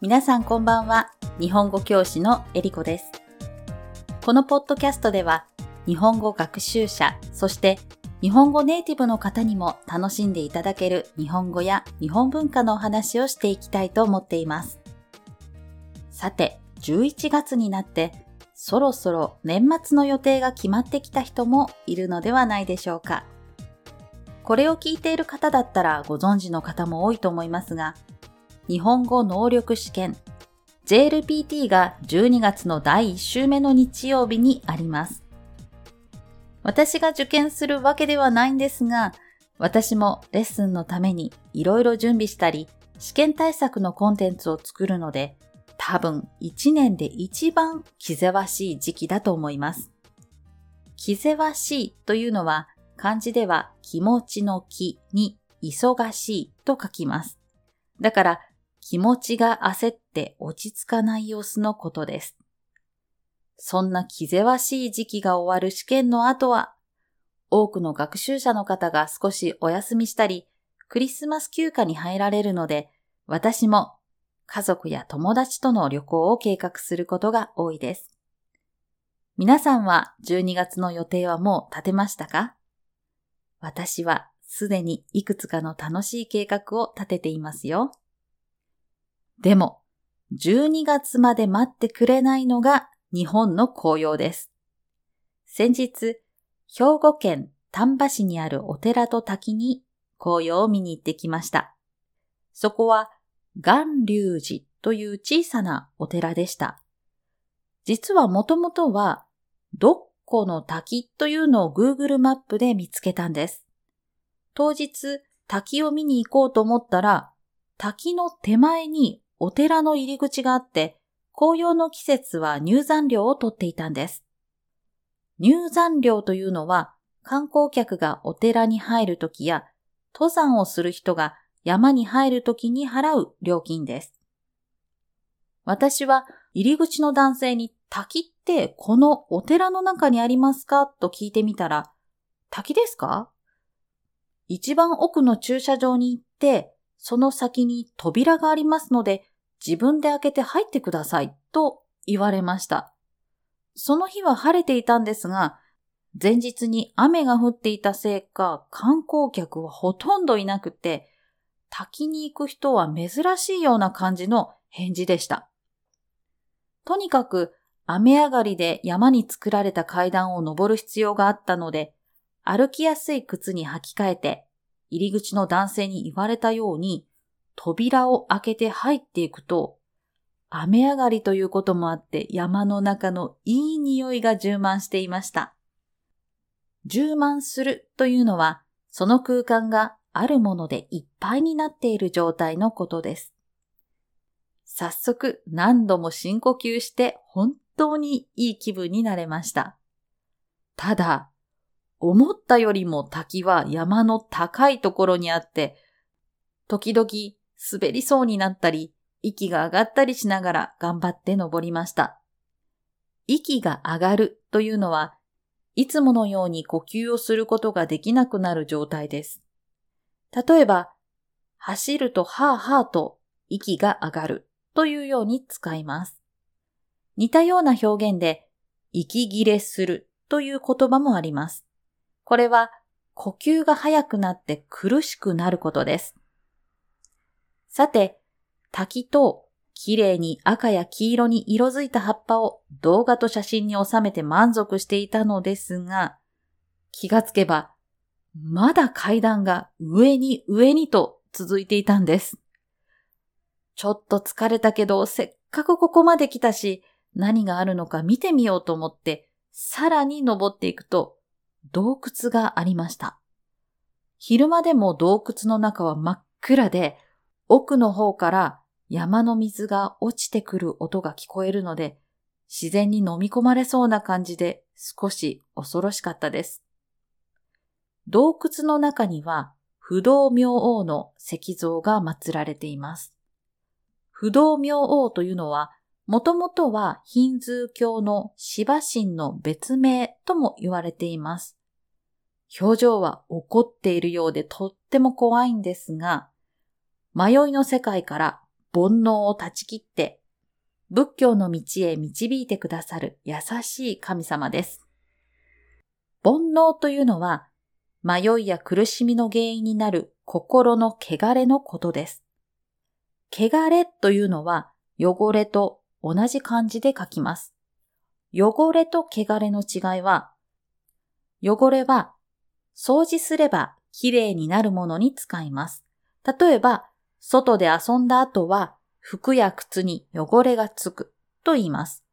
皆さんこんばんは。日本語教師のえりこです。このポッドキャストでは、日本語学習者、そして日本語ネイティブの方にも楽しんでいただける日本語や日本文化のお話をしていきたいと思っています。さて、11月になってそろそろ年末の予定が決まってきた人もいるのではないでしょうか。これを聞いている方だったらご存知の方も多いと思いますが、日本語能力試験 JLPT が12月の第1週目の日曜日にあります。私が受験するわけではないんですが、私もレッスンのためにいろいろ準備したり、試験対策のコンテンツを作るので、多分1年で一番気ぜわしい時期だと思います。気ぜわしいというのは漢字では気持ちの気に忙しいと書きます。だから気持ちが焦って落ち着かない様子のことです。そんな気ぜわしい時期が終わる試験の後は、多くの学習者の方が少しお休みしたり、クリスマス休暇に入られるので、私も家族や友達との旅行を計画することが多いです。皆さんは12月の予定はもう立てましたか？私はすでにいくつかの楽しい計画を立てていますよ。でも、12月まで待ってくれないのが日本の紅葉です。先日、兵庫県丹波市にあるお寺と滝に紅葉を見に行ってきました。そこは岩隆寺という小さなお寺でした。実はもともとは、どっこの滝というのを Google マップで見つけたんです。当日、滝を見に行こうと思ったら、滝の手前にお寺の入り口があって、紅葉の季節は入山料を取っていたんです。入山料というのは、観光客がお寺に入るときや、登山をする人が山に入るときに払う料金です。私は入り口の男性に滝ってこのお寺の中にありますかと聞いてみたら、滝ですか？一番奥の駐車場に行って、その先に扉がありますので、自分で開けて入ってくださいと言われました。その日は晴れていたんですが、前日に雨が降っていたせいか観光客はほとんどいなくて、滝に行く人は珍しいような感じの返事でした。とにかく雨上がりで山に作られた階段を登る必要があったので、歩きやすい靴に履き替えて、入り口の男性に言われたように、扉を開けて入っていくと、雨上がりということもあって山の中のいい匂いが充満していました。充満するというのは、その空間があるものでいっぱいになっている状態のことです。早速何度も深呼吸して本当にいい気分になれました。ただ、思ったよりも滝は山の高いところにあって、時々滑りそうになったり、息が上がったりしながら頑張って登りました。息が上がるというのは、いつものように呼吸をすることができなくなる状態です。例えば、走るとはぁはぁと息が上がるというように使います。似たような表現で、息切れするという言葉もあります。これは呼吸が速くなって苦しくなることです。さて、滝と綺麗に赤や黄色に色づいた葉っぱを動画と写真に収めて満足していたのですが、気がつけばまだ階段が上に上にと続いていたんです。ちょっと疲れたけど、せっかくここまで来たし、何があるのか見てみようと思って、さらに登っていくと、洞窟がありました。昼間でも洞窟の中は真っ暗で、奥の方から山の水が落ちてくる音が聞こえるので、自然に飲み込まれそうな感じで少し恐ろしかったです。洞窟の中には不動明王の石像が祀られています。不動明王というのは、もともとはヒンズー教のシバ神の別名とも言われています。表情は怒っているようでとっても怖いんですが、迷いの世界から煩悩を断ち切って仏教の道へ導いてくださる優しい神様です。煩悩というのは迷いや苦しみの原因になる心の汚れのことです。汚れというのは汚れと同じ漢字で書きます。汚れと汚れの違いは、汚れは掃除すればきれいになるものに使います。例えば、外で遊んだ後は服や靴に汚れがつくと言います。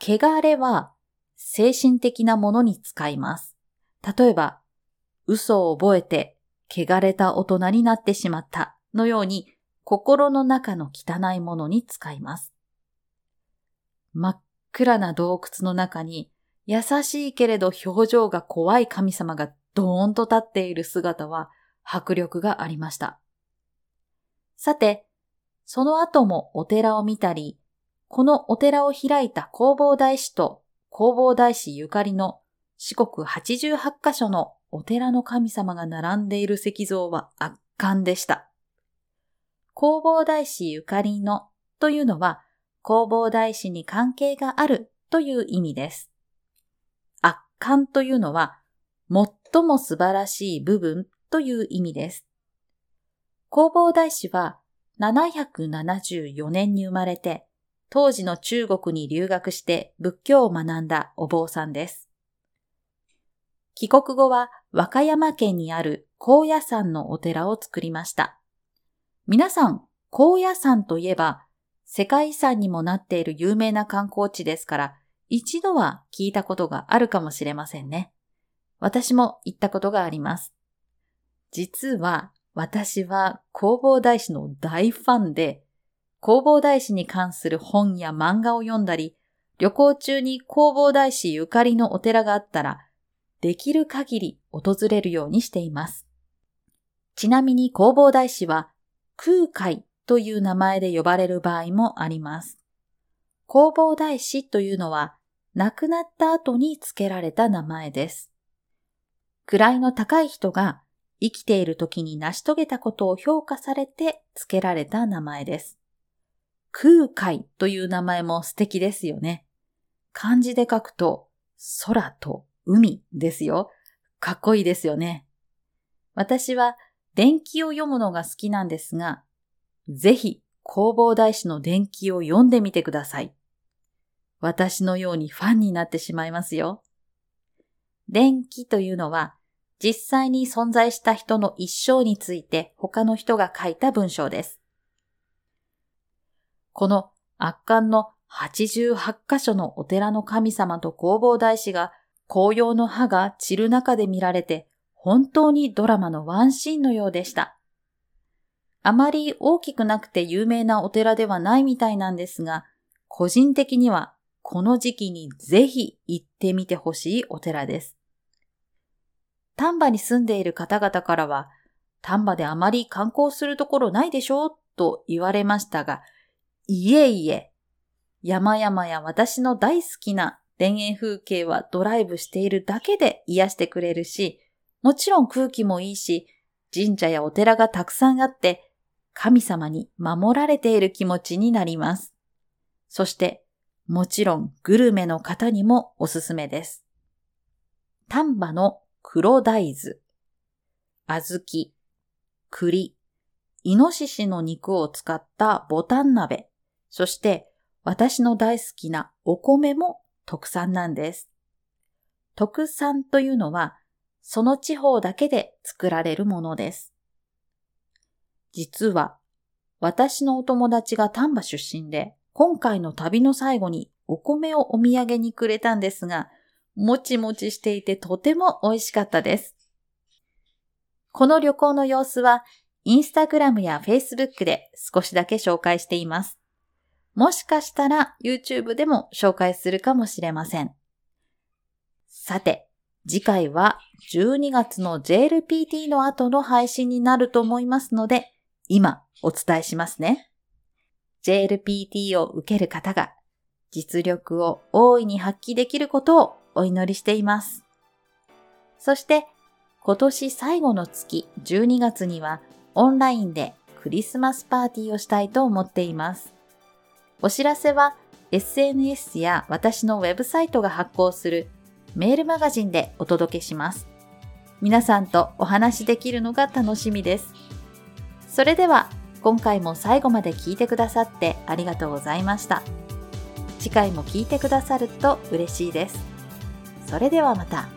汚れは精神的なものに使います。例えば、嘘を覚えて汚れた大人になってしまったのように心の中の汚いものに使います。真っ暗な洞窟の中に優しいけれど表情が怖い神様がドーンと立っている姿は迫力がありました。さて、その後もお寺を見たり、このお寺を開いた弘法大師と弘法大師ゆかりの四国88カ所のお寺の神様が並んでいる石像は圧巻でした。弘法大師ゆかりのというのは弘法大師に関係があるという意味です。圧巻というのは最も素晴らしい部分という意味です。弘法大師は774年に生まれて当時の中国に留学して仏教を学んだお坊さんです。帰国後は和歌山県にある高野山のお寺を作りました。皆さん、高野山といえば世界遺産にもなっている有名な観光地ですから、一度は聞いたことがあるかもしれませんね。私も行ったことがあります。実は私は弘法大師の大ファンで、弘法大師に関する本や漫画を読んだり、旅行中に弘法大師ゆかりのお寺があったら、できる限り訪れるようにしています。ちなみに弘法大師は空海という名前で呼ばれる場合もあります。弘法大師というのは亡くなった後に付けられた名前です。位の高い人が生きている時に成し遂げたことを評価されて付けられた名前です。空海という名前も素敵ですよね。漢字で書くと空と海ですよ。かっこいいですよね。私は伝記を読むのが好きなんですが、ぜひ弘法大師の伝記を読んでみてください。私のようにファンになってしまいますよ。伝記というのは実際に存在した人の一生について他の人が書いた文章です。この圧巻の88箇所のお寺の神様と弘法大師が紅葉の葉が散る中で見られて本当にドラマのワンシーンのようでした。あまり大きくなくて有名なお寺ではないみたいなんですが、個人的にはこの時期にぜひ行ってみてほしいお寺です。丹波に住んでいる方々からは、丹波であまり観光するところないでしょうと言われましたが、いえいえ、山々や私の大好きな田園風景はドライブしているだけで癒してくれるし、もちろん空気もいいし、神社やお寺がたくさんあって、神様に守られている気持ちになります。そして、もちろんグルメの方にもおすすめです。丹波の黒大豆、小豆、栗、イノシシの肉を使ったボタン鍋、そして私の大好きなお米も特産なんです。特産というのはその地方だけで作られるものです。実は、私のお友達が丹波出身で、今回の旅の最後にお米をお土産にくれたんですが、もちもちしていてとても美味しかったです。この旅行の様子は、インスタグラムやフェイスブックで少しだけ紹介しています。もしかしたら YouTube でも紹介するかもしれません。さて、次回は12月の JLPT の後の配信になると思いますので、今お伝えしますね。JLPT を受ける方が実力を大いに発揮できることをお祈りしています。そして今年最後の月12月にはオンラインでクリスマスパーティーをしたいと思っています。お知らせは SNS や私のウェブサイトが発行するメールマガジンでお届けします。皆さんとお話しできるのが楽しみです。それでは今回も最後まで聞いてくださってありがとうございました。次回も聞いてくださると嬉しいです。それではまた。